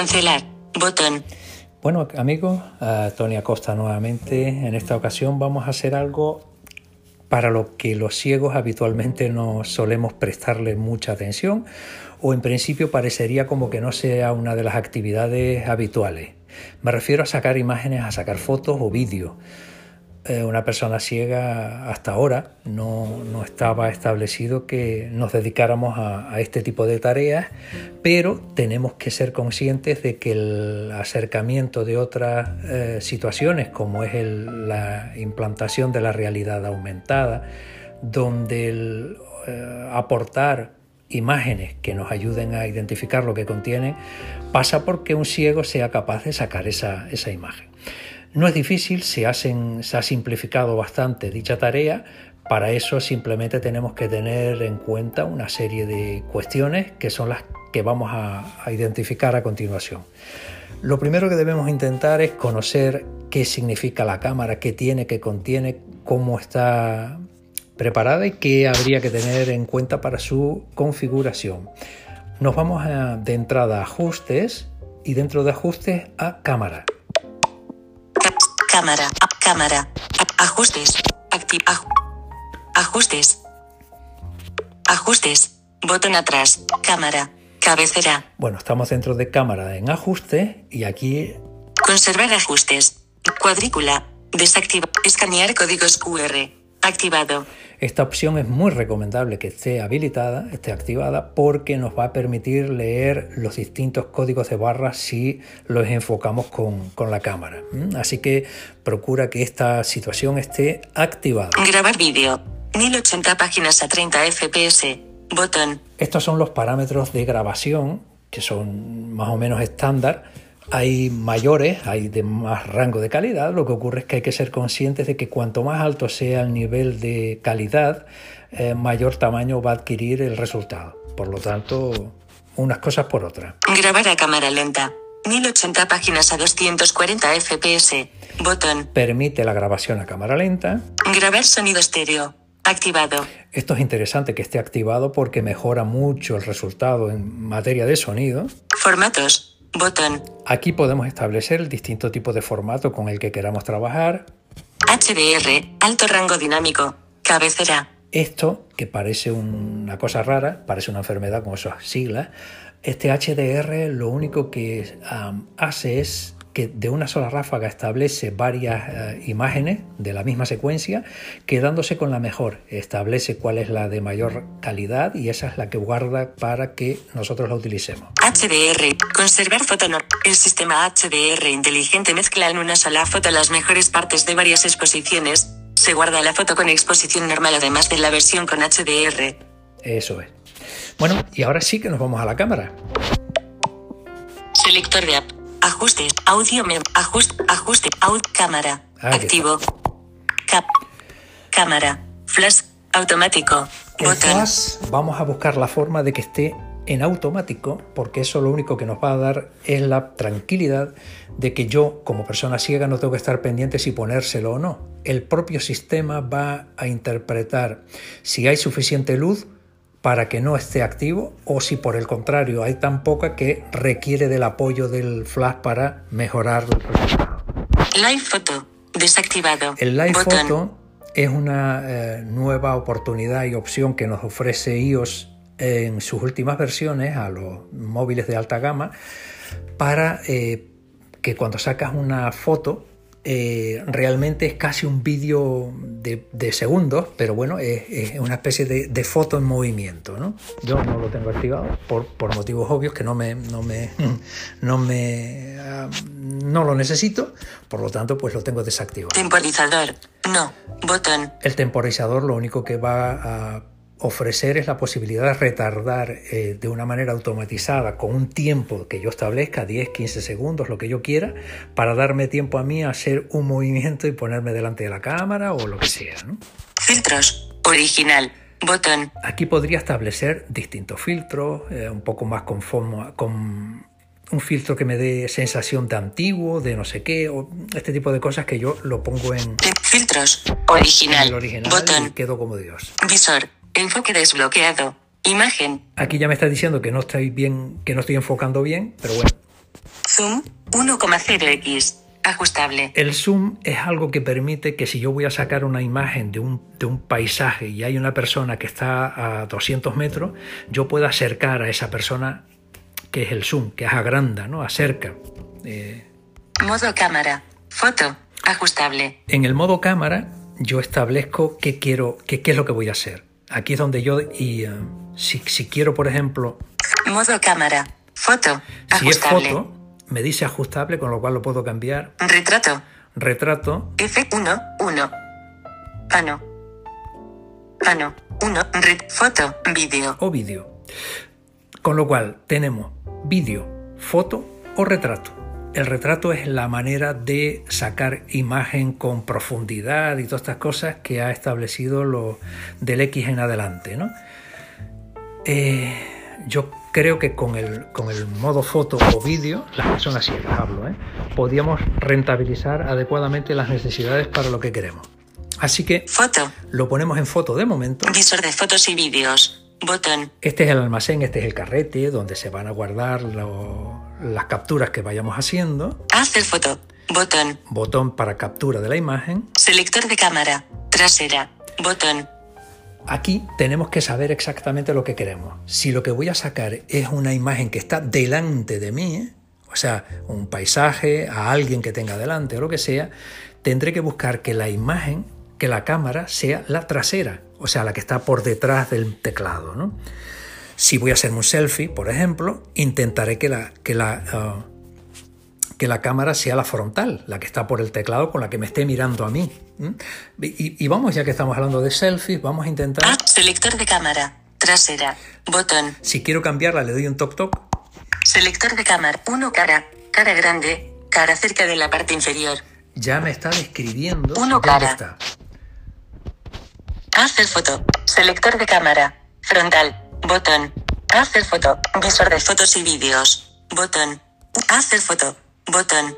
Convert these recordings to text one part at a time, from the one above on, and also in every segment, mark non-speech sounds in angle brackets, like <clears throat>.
Cancelar. Botón. Bueno, amigos, uh, Tony Acosta nuevamente. En esta ocasión vamos a hacer algo para lo que los ciegos habitualmente no solemos prestarle mucha atención o en principio parecería como que no sea una de las actividades habituales. Me refiero a sacar imágenes, a sacar fotos o vídeos. Eh, una persona ciega hasta ahora no, no, estaba establecido que nos dedicáramos a, este tipo de tareas, pero tenemos que ser conscientes de que el acercamiento de otras eh, situaciones, como es la implantación de la realidad aumentada, donde el eh, aportar imágenes que nos ayuden a identificar lo que contienen, pasa porque un ciego sea capaz de sacar esa, esa imagen. No es difícil, se, hacen, se ha simplificado bastante dicha tarea, para eso simplemente tenemos que tener en cuenta una serie de cuestiones que son las que vamos a, identificar a continuación. Lo primero que debemos intentar es conocer qué significa la cámara, qué tiene, qué contiene, cómo está preparada y qué habría que tener en cuenta para su configuración. Nos vamos a, de entrada a ajustes y dentro de ajustes a cámara. Cámara, cámara, ajustes, activa, ajustes, ajustes, botón atrás, cámara, cabecera. Bueno, estamos dentro de cámara en ajuste y aquí... Conservar ajustes, cuadrícula, desactiva, escanear códigos QR, activado. Esta opción es muy recomendable que esté habilitada, esté activada, porque nos va a permitir leer los distintos códigos de barras si los enfocamos con, con la cámara. Así que procura que esta situación esté activada. Grabar vídeo. 1080 páginas a 30 fps. Botón. Estos son los parámetros de grabación, que son más o menos estándar hay mayores, hay de más rango de calidad, lo que ocurre es que hay que ser conscientes de que cuanto más alto sea el nivel de calidad, eh, mayor tamaño va a adquirir el resultado. Por lo tanto, unas cosas por otras. Grabar a cámara lenta. 1080 páginas a 240 fps. Botón. Permite la grabación a cámara lenta. Grabar sonido estéreo. Activado. Esto es interesante que esté activado porque mejora mucho el resultado en materia de sonido. Formatos. Botón. Aquí podemos establecer el distinto tipo de formato con el que queramos trabajar. HDR, alto rango dinámico, cabecera. Esto, que parece una cosa rara, parece una enfermedad con esas siglas, este HDR lo único que um, hace es que de una sola ráfaga establece varias uh, imágenes de la misma secuencia, quedándose con la mejor. Establece cuál es la de mayor calidad y esa es la que guarda para que nosotros la utilicemos. HDR, conservar foto no. El sistema HDR inteligente mezcla en una sola foto las mejores partes de varias exposiciones. Se guarda la foto con exposición normal además de la versión con HDR. Eso es. Bueno, y ahora sí que nos vamos a la cámara. Selector de app. Ajustes. Audio. Me, ajuste. Ajuste. Out. Cámara. Ahí Activo. Cap. Cámara. Flash. Automático. El Botón. flash, vamos a buscar la forma de que esté en automático, porque eso lo único que nos va a dar es la tranquilidad de que yo, como persona ciega, no tengo que estar pendiente si ponérselo o no. El propio sistema va a interpretar si hay suficiente luz para que no esté activo o si por el contrario hay tan poca que requiere del apoyo del flash para mejorar el resultado. Live Photo. Desactivado. El Live Botón. Photo es una eh, nueva oportunidad y opción que nos ofrece iOS en sus últimas versiones a los móviles de alta gama para eh, que cuando sacas una foto eh, realmente es casi un vídeo de, de segundos, pero bueno, es, es una especie de, de, foto en movimiento. ¿no? Yo no lo tengo activado por, por motivos obvios que no me, no me, <laughs> no me uh, no lo necesito, por lo tanto, pues lo tengo desactivado. Temporizador. No. Botón. El temporizador lo único que va a ofrecer es la posibilidad de retardar eh, de una manera automatizada con un tiempo que yo establezca, 10, 15 segundos, lo que yo quiera, para darme tiempo a mí a hacer un movimiento y ponerme delante de la cámara o lo que sea. ¿no? Filtros. Original. Botón. Aquí podría establecer distintos filtros, eh, un poco más conforme, con un filtro que me dé sensación de antiguo, de no sé qué, o este tipo de cosas que yo lo pongo en, Filtros. Original. en el original y Botón. quedo como Dios. Visor. Enfoque desbloqueado. Imagen. Aquí ya me está diciendo que no estoy bien, que no estoy enfocando bien, pero bueno, Zoom 1,0x. Ajustable. El zoom es algo que permite que si yo voy a sacar una imagen de un, de un, paisaje y hay una persona que está a 200 metros, yo pueda acercar a esa persona, que es el zoom, que es agranda, ¿no? Acerca. Eh... Modo cámara. Foto. Ajustable. En el modo cámara yo establezco qué quiero, qué, qué es lo que voy a hacer. Aquí es donde yo, y uh, si, si, quiero, por ejemplo... Modo cámara. Foto. Si es foto, me dice ajustable, con lo cual lo puedo cambiar. Retrato. Retrato. F1, 1. Pano. Pano. 1. Foto. Vídeo. O vídeo. Con lo cual tenemos vídeo, foto o retrato. El retrato es la manera de sacar imagen con profundidad y todas estas cosas que ha establecido lo del X en adelante. ¿no? Eh, yo creo que con el, con el modo foto o vídeo, las personas ciegas hablo, ¿eh? podíamos rentabilizar adecuadamente las necesidades para lo que queremos. Así que foto. lo ponemos en foto de momento. Visor de fotos y vídeos. Botón. Este es el almacén, este es el carrete donde se van a guardar lo, las capturas que vayamos haciendo. Hacer foto. Botón. Botón para captura de la imagen. Selector de cámara. Trasera. Botón. Aquí tenemos que saber exactamente lo que queremos. Si lo que voy a sacar es una imagen que está delante de mí, o sea, un paisaje, a alguien que tenga delante o lo que sea, tendré que buscar que la imagen, que la cámara sea la trasera, o sea, la que está por detrás del teclado. ¿no? Si voy a hacerme un selfie, por ejemplo, intentaré que la, que la, uh, que la cámara sea la frontal, la que está por el teclado con la que me esté mirando a mí. Y, y, vamos, ya que estamos hablando de selfies, vamos a intentar... Ah, selector de cámara, trasera, botón. Si quiero cambiarla, le doy un toc toc. Selector de cámara, uno cara, cara grande, cara cerca de la parte inferior. Ya me está describiendo uno cara. Está. Hacer foto, selector de cámara, frontal, botón. Hacer foto, visor de fotos y vídeos, botón. Hacer foto, botón.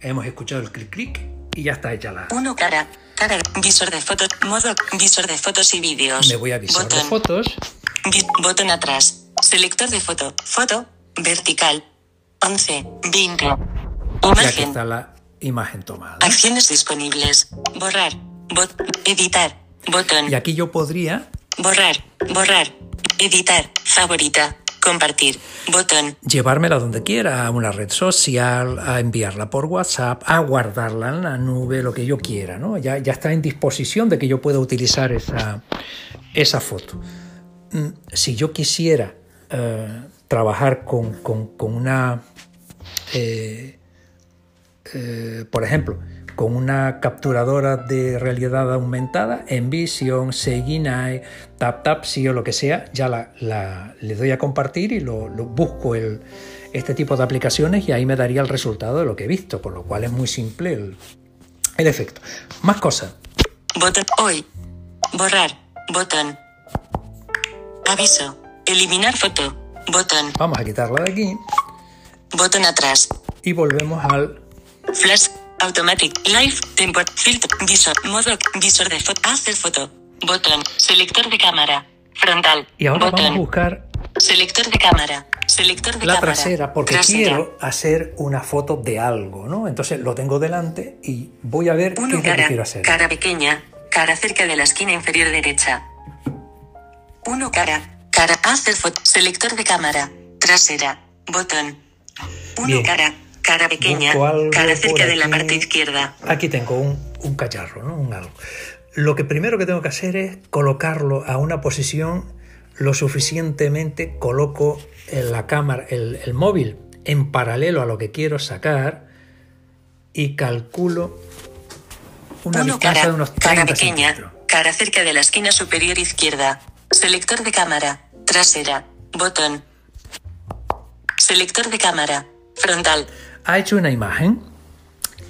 Hemos escuchado el clic clic y ya está hecha la. Uno cara, cara, visor de fotos, modo, visor de fotos y vídeos. Me voy a visor botón. de fotos. Vi, botón atrás, selector de foto, foto, vertical, 11, 20. Imagen. Y aquí está la imagen tomada. Acciones disponibles, borrar, bot, editar, botón. Y aquí yo podría. Borrar, borrar, editar, favorita, Compartir. Botón. Llevármela donde quiera, a una red social, a enviarla por WhatsApp, a guardarla en la nube, lo que yo quiera, ¿no? Ya, ya está en disposición de que yo pueda utilizar esa, esa foto. Si yo quisiera eh, trabajar con, con, con una, eh, eh, por ejemplo, con una capturadora de realidad aumentada, Envision, Seginai, TapTapSi o lo que sea, ya la, la, le doy a compartir y lo, lo busco el, este tipo de aplicaciones y ahí me daría el resultado de lo que he visto, por lo cual es muy simple el, el efecto. Más cosas. Botón hoy. Borrar. Botón. Aviso. Eliminar foto. Botón. Vamos a quitarla de aquí. Botón atrás. Y volvemos al Flash. Automatic, Live, Tempo, Filtro, Visor, Modo, Visor de foto, Hacer foto, Botón, Selector de cámara, Frontal, Y ahora botón, vamos a buscar Selector de cámara, Selector de la cámara. trasera porque trasera. quiero hacer una foto de algo, ¿no? Entonces lo tengo delante y voy a ver qué Uno cara, quiero hacer. cara pequeña, cara cerca de la esquina inferior derecha. Uno cara, cara, hacer foto, selector de cámara, trasera, botón. Uno Bien. cara, cara pequeña, cara cerca de la parte izquierda. Aquí tengo un, un cacharro, ¿no? Un algo. Lo que primero que tengo que hacer es colocarlo a una posición lo suficientemente, coloco en la cámara, el, el móvil en paralelo a lo que quiero sacar y calculo una Uno distancia cara, de unos cara 30 pequeña, centímetros. cara cerca de la esquina superior izquierda. Selector de cámara, trasera, botón. Selector de cámara, frontal. Ha hecho una imagen.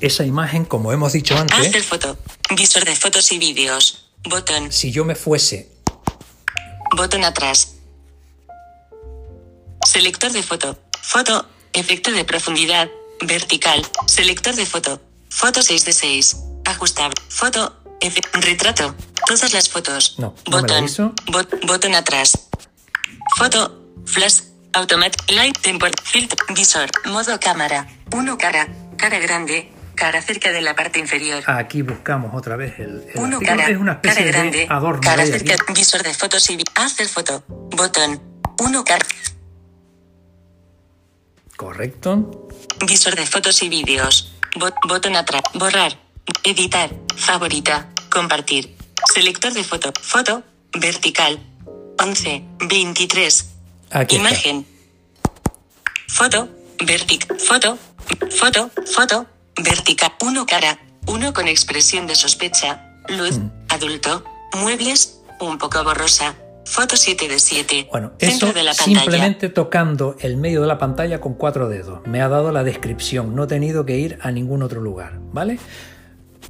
Esa imagen, como hemos dicho antes, Hacer foto. Visor de fotos y vídeos. Botón. si yo me fuese Botón atrás. Selector de foto. Foto. Efecto de profundidad. Vertical. Selector de foto. Foto 6 de 6. Ajustable. Foto. retrato. Todas las fotos. No, Botón. Bot- botón atrás. Foto. Flash. Automatic Light Temper Filter Visor Modo cámara 1 cara Cara grande Cara cerca de la parte inferior Aquí buscamos otra vez el, el 1 artículo. cara es una especie Cara grande de adorno. Cara aquí. cerca Visor de fotos y Hacer foto Botón 1 cara Correcto. Visor de fotos y vídeos. Bot- botón atrás. Borrar. Editar. Favorita. Compartir. Selector de foto. Foto. Vertical. 11. 23. Aquí está. Imagen. Foto. Vertic. Foto. Foto. Foto. Vertical. Uno cara. Uno con expresión de sospecha. Luz. Mm. Adulto. Muebles. Un poco borrosa. Foto 7 de 7. Bueno, eso de la pantalla. simplemente tocando el medio de la pantalla con cuatro dedos. Me ha dado la descripción. No he tenido que ir a ningún otro lugar, ¿vale?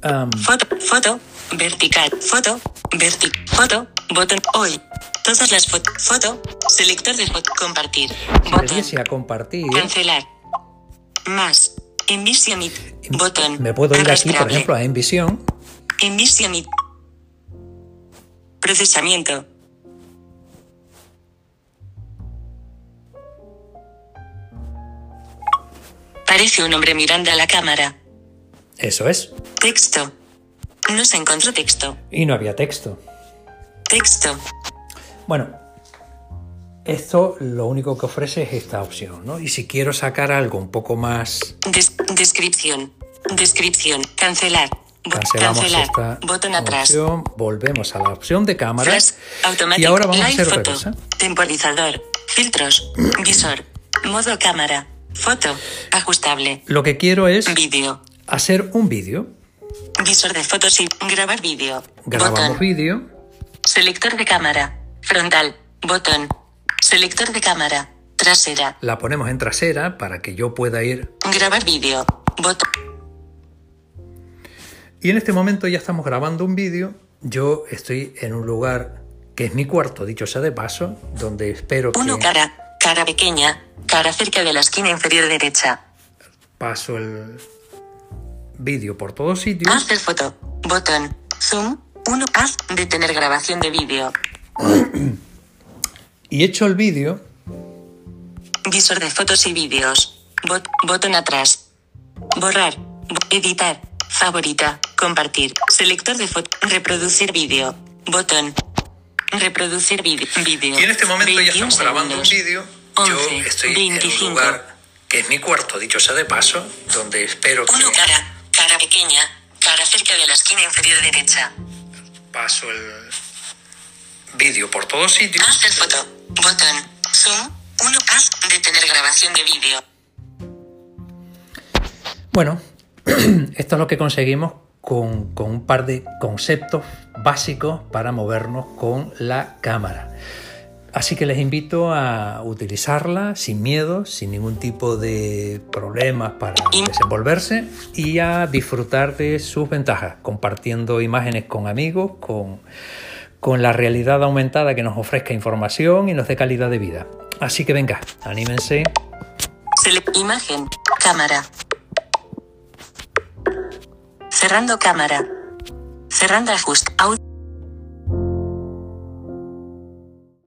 Foto, foto, vertical, foto, vertic, foto, botón, hoy. Todas las fotos, foto, selector de foto, compartir, si botón, a compartir, cancelar, más, envision it, botón, me puedo ir aquí, por ejemplo, a Envisión. envision it, procesamiento, parece un hombre mirando a la cámara, Eso es. texto, no se encontró texto, Y no había texto. texto, Bueno, esto lo único que ofrece es esta opción, ¿no? Y si quiero sacar algo un poco más... Des- descripción. Descripción. Cancelar. Cancelamos cancelar. esta Botón atrás. opción, volvemos a la opción de cámara Flash. Y ahora vamos a hacer otra cosa. Temporizador. Filtros. <clears throat> Visor. Modo cámara. Foto. Ajustable. Lo que quiero es Vídeo. hacer un vídeo. Visor de fotos y grabar vídeo. Grabamos vídeo. Selector de cámara. Frontal. Botón. Selector de cámara. Trasera. La ponemos en trasera para que yo pueda ir. Grabar vídeo. Botón. Y en este momento ya estamos grabando un vídeo. Yo estoy en un lugar que es mi cuarto, dicho sea de paso, donde espero que Uno cara. Cara pequeña. Cara cerca de la esquina inferior derecha. paso el vídeo por todos sitios. Hacer foto. Botón. Zoom. 1. Haz. Detener grabación de vídeo. <clears throat> Y hecho el vídeo, Visor de fotos y vídeos. Bot- botón atrás. Borrar. Bo- editar. Favorita. Compartir. Selector de foto. Reproducir vídeo. Botón. Reproducir vídeo. Y en este momento ya 21 estamos grabando un vídeo. Yo 11, estoy en 25. un lugar que es mi cuarto, dicho sea de paso, donde espero que Uno cara. Cara pequeña. Cara cerca de la esquina inferior derecha. paso el vídeo por todos sitios. Hacer foto. Botón. Zoom. 1. Haz. Detener grabación de vídeo. Bueno, <clears throat> esto es lo que conseguimos con, con un par de conceptos básicos para movernos con la cámara. Así que les invito a utilizarla sin miedo, sin ningún tipo de problemas para desenvolverse y a disfrutar de sus ventajas, compartiendo imágenes con amigos, con, con la realidad aumentada que nos ofrezca información y nos dé calidad de vida. Así que venga, anímense. Imagen. Cámara. Cerrando cámara. Cerrando ajuste. Audio.